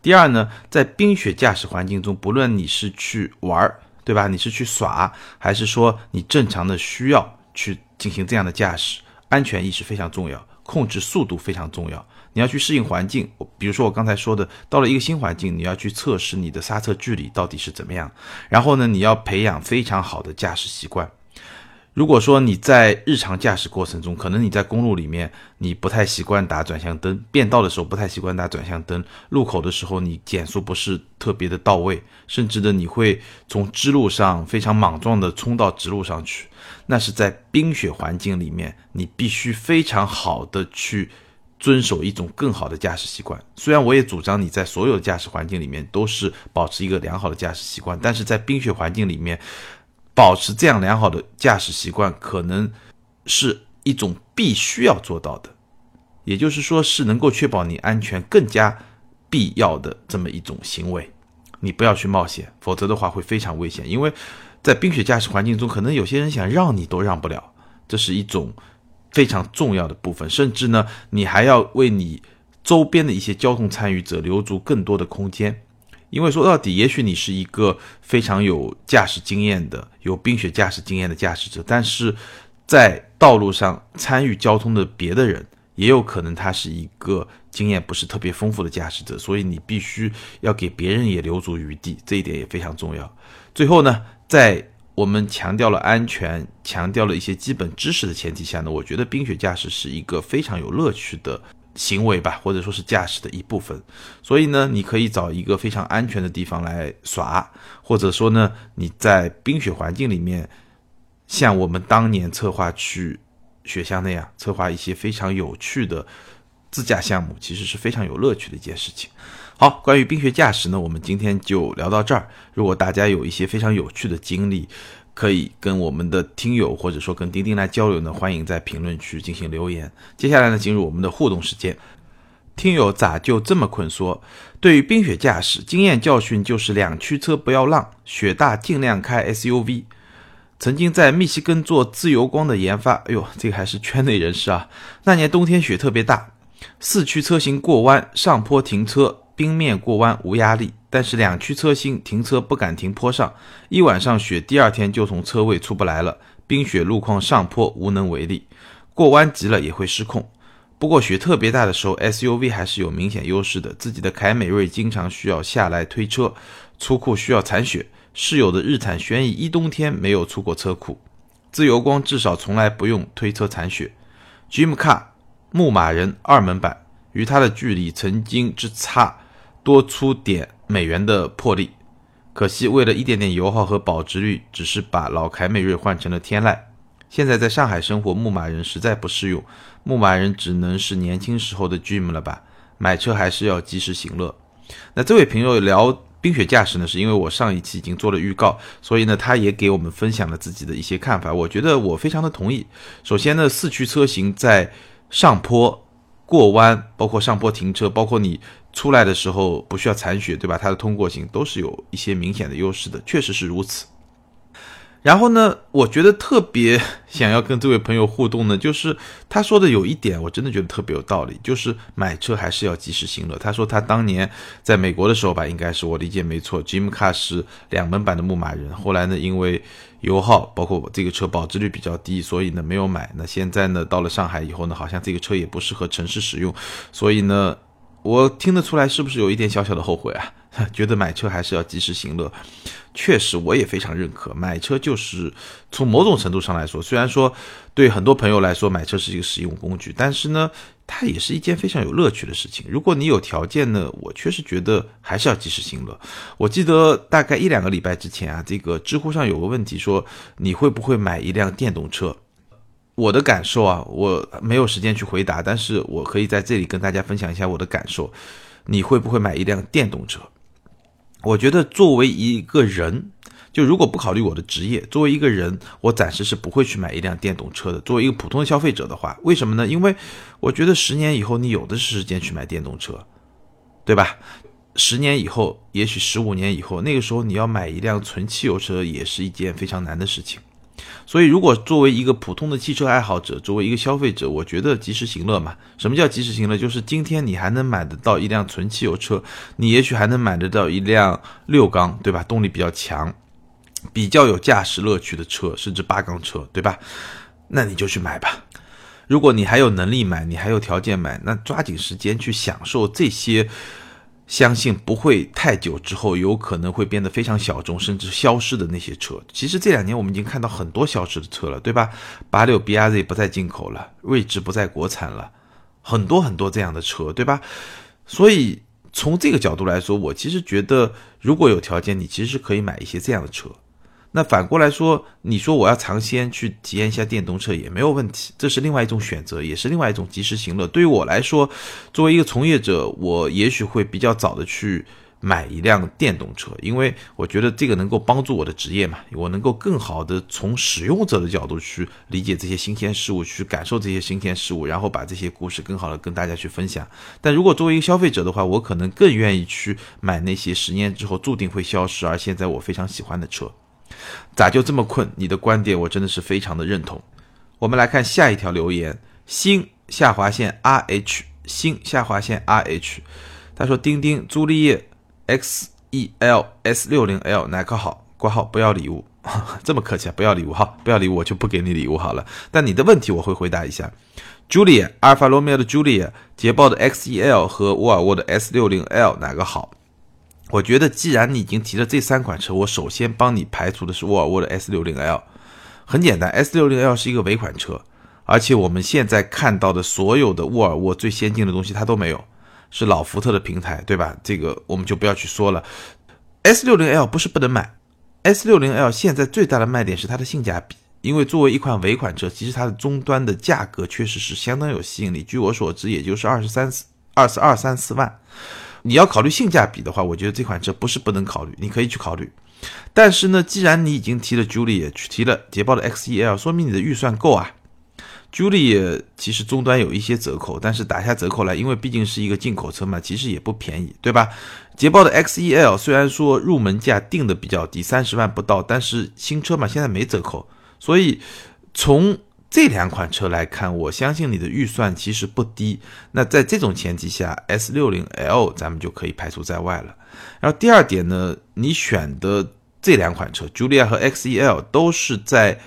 第二呢，在冰雪驾驶环境中，不论你是去玩儿，对吧？你是去耍，还是说你正常的需要去进行这样的驾驶，安全意识非常重要，控制速度非常重要。你要去适应环境，比如说我刚才说的，到了一个新环境，你要去测试你的刹车距离到底是怎么样。然后呢，你要培养非常好的驾驶习惯。如果说你在日常驾驶过程中，可能你在公路里面你不太习惯打转向灯，变道的时候不太习惯打转向灯，路口的时候你减速不是特别的到位，甚至的你会从支路上非常莽撞的冲到直路上去，那是在冰雪环境里面，你必须非常好的去遵守一种更好的驾驶习惯。虽然我也主张你在所有的驾驶环境里面都是保持一个良好的驾驶习惯，但是在冰雪环境里面。保持这样良好的驾驶习惯，可能是一种必须要做到的，也就是说，是能够确保你安全更加必要的这么一种行为。你不要去冒险，否则的话会非常危险。因为在冰雪驾驶环境中，可能有些人想让你都让不了，这是一种非常重要的部分。甚至呢，你还要为你周边的一些交通参与者留足更多的空间。因为说到底，也许你是一个非常有驾驶经验的、有冰雪驾驶经验的驾驶者，但是在道路上参与交通的别的人，也有可能他是一个经验不是特别丰富的驾驶者，所以你必须要给别人也留足余地，这一点也非常重要。最后呢，在我们强调了安全、强调了一些基本知识的前提下呢，我觉得冰雪驾驶是一个非常有乐趣的。行为吧，或者说是驾驶的一部分，所以呢，你可以找一个非常安全的地方来耍，或者说呢，你在冰雪环境里面，像我们当年策划去雪乡那样，策划一些非常有趣的自驾项目，其实是非常有乐趣的一件事情。好，关于冰雪驾驶呢，我们今天就聊到这儿。如果大家有一些非常有趣的经历，可以跟我们的听友或者说跟钉钉来交流呢，欢迎在评论区进行留言。接下来呢，进入我们的互动时间。听友咋就这么困？说对于冰雪驾驶经验教训就是两驱车不要浪，雪大尽量开 SUV。曾经在密西根做自由光的研发，哎呦，这个还是圈内人士啊。那年冬天雪特别大，四驱车型过弯上坡停车，冰面过弯无压力。但是两驱车型停车不敢停坡上，一晚上雪，第二天就从车位出不来了。冰雪路况上坡无能为力，过弯急了也会失控。不过雪特别大的时候，SUV 还是有明显优势的。自己的凯美瑞经常需要下来推车，出库需要铲雪。室友的日产轩逸一冬天没有出过车库，自由光至少从来不用推车铲雪。Jim Car 牧马人二门版与它的距离曾经之差多出点。美元的魄力，可惜为了一点点油耗和保值率，只是把老凯美瑞换成了天籁。现在在上海生活，牧马人实在不适用，牧马人只能是年轻时候的 dream 了吧？买车还是要及时行乐。那这位朋友聊冰雪驾驶呢，是因为我上一期已经做了预告，所以呢，他也给我们分享了自己的一些看法。我觉得我非常的同意。首先呢，四驱车型在上坡过弯，包括上坡停车，包括你。出来的时候不需要残血，对吧？它的通过性都是有一些明显的优势的，确实是如此。然后呢，我觉得特别想要跟这位朋友互动呢，就是他说的有一点，我真的觉得特别有道理，就是买车还是要及时行乐。他说他当年在美国的时候吧，应该是我理解没错，Jim Car 是两门版的牧马人，后来呢，因为油耗包括这个车保值率比较低，所以呢没有买。那现在呢，到了上海以后呢，好像这个车也不适合城市使用，所以呢。我听得出来，是不是有一点小小的后悔啊？觉得买车还是要及时行乐。确实，我也非常认可，买车就是从某种程度上来说，虽然说对很多朋友来说买车是一个实用工具，但是呢，它也是一件非常有乐趣的事情。如果你有条件呢，我确实觉得还是要及时行乐。我记得大概一两个礼拜之前啊，这个知乎上有个问题说，你会不会买一辆电动车？我的感受啊，我没有时间去回答，但是我可以在这里跟大家分享一下我的感受。你会不会买一辆电动车？我觉得作为一个人，就如果不考虑我的职业，作为一个人，我暂时是不会去买一辆电动车的。作为一个普通的消费者的话，为什么呢？因为我觉得十年以后你有的是时间去买电动车，对吧？十年以后，也许十五年以后，那个时候你要买一辆纯汽油车也是一件非常难的事情。所以，如果作为一个普通的汽车爱好者，作为一个消费者，我觉得及时行乐嘛。什么叫及时行乐？就是今天你还能买得到一辆纯汽油车，你也许还能买得到一辆六缸，对吧？动力比较强，比较有驾驶乐趣的车，甚至八缸车，对吧？那你就去买吧。如果你还有能力买，你还有条件买，那抓紧时间去享受这些。相信不会太久之后，有可能会变得非常小众，甚至消失的那些车。其实这两年我们已经看到很多消失的车了，对吧？八六 B R Z 不再进口了，睿智不再国产了，很多很多这样的车，对吧？所以从这个角度来说，我其实觉得，如果有条件，你其实是可以买一些这样的车。那反过来说，你说我要尝鲜去体验一下电动车也没有问题，这是另外一种选择，也是另外一种及时行乐。对于我来说，作为一个从业者，我也许会比较早的去买一辆电动车，因为我觉得这个能够帮助我的职业嘛，我能够更好的从使用者的角度去理解这些新鲜事物，去感受这些新鲜事物，然后把这些故事更好的跟大家去分享。但如果作为一个消费者的话，我可能更愿意去买那些十年之后注定会消失，而现在我非常喜欢的车。咋就这么困？你的观点我真的是非常的认同。我们来看下一条留言，星下划线 R H 星下划线 R H，他说钉钉朱丽叶 X E L S 六零 L 哪个好？挂号不要礼物，这么客气啊？不要礼物哈，不要礼物我就不给你礼物好了。但你的问题我会回答一下。Julia 阿尔法罗密欧的 Julia，捷豹的 X E L 和沃尔沃的 S 六零 L 哪个好？我觉得既然你已经提了这三款车，我首先帮你排除的是沃尔沃的 S 六零 L。很简单，S 六零 L 是一个尾款车，而且我们现在看到的所有的沃尔沃最先进的东西它都没有，是老福特的平台，对吧？这个我们就不要去说了。S 六零 L 不是不能买，S 六零 L 现在最大的卖点是它的性价比。因为作为一款尾款车，其实它的终端的价格确实是相当有吸引力。据我所知，也就是二十三四、二十二三四万。你要考虑性价比的话，我觉得这款车不是不能考虑，你可以去考虑。但是呢，既然你已经提了 Julia，提了捷豹的 XEL，说明你的预算够啊。Julia 其实终端有一些折扣，但是打下折扣来，因为毕竟是一个进口车嘛，其实也不便宜，对吧？捷豹的 XEL 虽然说入门价定的比较低，三十万不到，但是新车嘛，现在没折扣。所以，从这两款车来看，我相信你的预算其实不低。那在这种前提下，S60L 咱们就可以排除在外了。然后第二点呢，你选的这两款车，Julia 和 XEL 都是在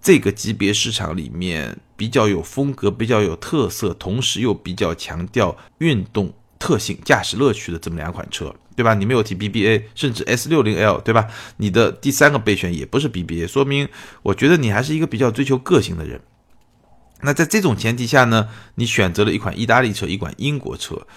这个级别市场里面比较有风格、比较有特色，同时又比较强调运动特性、驾驶乐趣的这么两款车。对吧？你没有提 BBA，甚至 S 六零 L，对吧？你的第三个备选也不是 BBA，说明我觉得你还是一个比较追求个性的人。那在这种前提下呢，你选择了一款意大利车，一款英国车，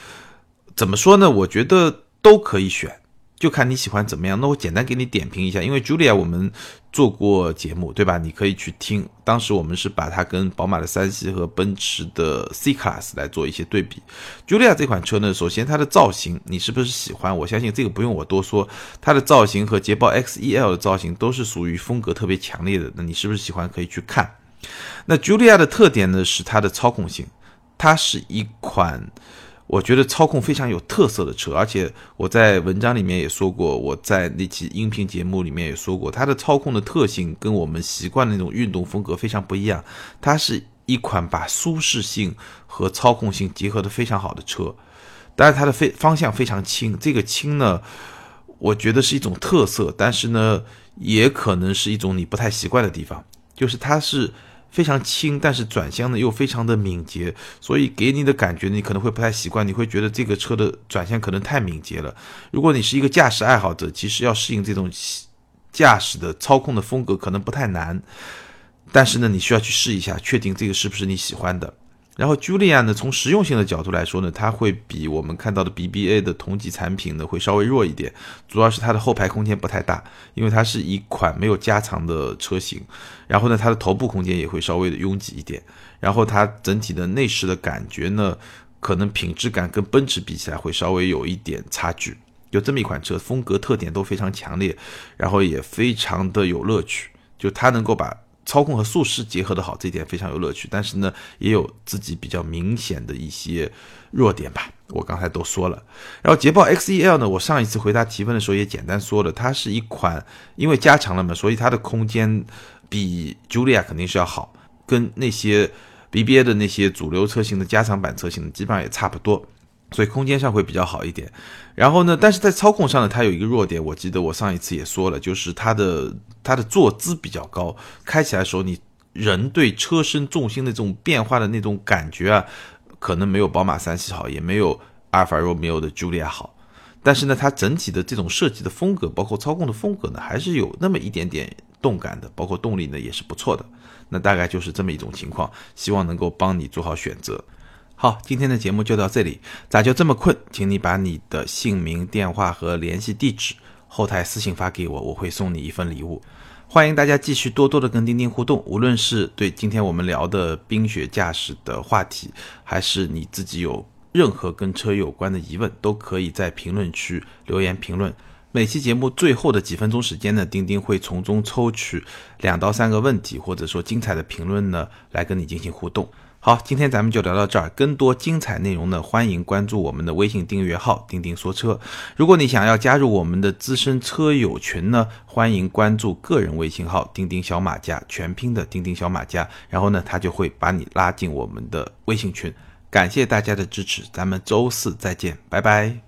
怎么说呢？我觉得都可以选。就看你喜欢怎么样，那我简单给你点评一下，因为 Julia 我们做过节目，对吧？你可以去听，当时我们是把它跟宝马的三系和奔驰的 C Class 来做一些对比。Julia 这款车呢，首先它的造型你是不是喜欢？我相信这个不用我多说，它的造型和捷豹 XEL 的造型都是属于风格特别强烈的。那你是不是喜欢？可以去看。那 Julia 的特点呢是它的操控性，它是一款。我觉得操控非常有特色的车，而且我在文章里面也说过，我在那期音频节目里面也说过，它的操控的特性跟我们习惯的那种运动风格非常不一样。它是一款把舒适性和操控性结合的非常好的车，当然它的非方向非常轻，这个轻呢，我觉得是一种特色，但是呢，也可能是一种你不太习惯的地方，就是它是。非常轻，但是转向呢又非常的敏捷，所以给你的感觉你可能会不太习惯，你会觉得这个车的转向可能太敏捷了。如果你是一个驾驶爱好者，其实要适应这种驾驶的操控的风格可能不太难，但是呢，你需要去试一下，确定这个是不是你喜欢的。然后，Julia 呢，从实用性的角度来说呢，它会比我们看到的 BBA 的同级产品呢会稍微弱一点，主要是它的后排空间不太大，因为它是一款没有加长的车型。然后呢，它的头部空间也会稍微的拥挤一点。然后它整体的内饰的感觉呢，可能品质感跟奔驰比起来会稍微有一点差距。就这么一款车，风格特点都非常强烈，然后也非常的有乐趣，就它能够把。操控和舒适结合的好，这一点非常有乐趣。但是呢，也有自己比较明显的一些弱点吧。我刚才都说了。然后捷豹 XEL 呢，我上一次回答提问的时候也简单说了，它是一款因为加长了嘛，所以它的空间比 Julia 肯定是要好，跟那些 BBA 的那些主流车型的加长版车型基本上也差不多。所以空间上会比较好一点，然后呢，但是在操控上呢，它有一个弱点，我记得我上一次也说了，就是它的它的坐姿比较高，开起来的时候，你人对车身重心的这种变化的那种感觉啊，可能没有宝马三系好，也没有阿尔法罗密欧的 Julia 好，但是呢，它整体的这种设计的风格，包括操控的风格呢，还是有那么一点点动感的，包括动力呢也是不错的，那大概就是这么一种情况，希望能够帮你做好选择。好，今天的节目就到这里。咋就这么困？请你把你的姓名、电话和联系地址后台私信发给我，我会送你一份礼物。欢迎大家继续多多的跟钉钉互动，无论是对今天我们聊的冰雪驾驶的话题，还是你自己有任何跟车有关的疑问，都可以在评论区留言评论。每期节目最后的几分钟时间呢，钉钉会从中抽取两到三个问题，或者说精彩的评论呢，来跟你进行互动。好，今天咱们就聊到这儿。更多精彩内容呢，欢迎关注我们的微信订阅号“钉钉说车”。如果你想要加入我们的资深车友群呢，欢迎关注个人微信号“钉钉小马甲”，全拼的“钉钉小马甲”。然后呢，他就会把你拉进我们的微信群。感谢大家的支持，咱们周四再见，拜拜。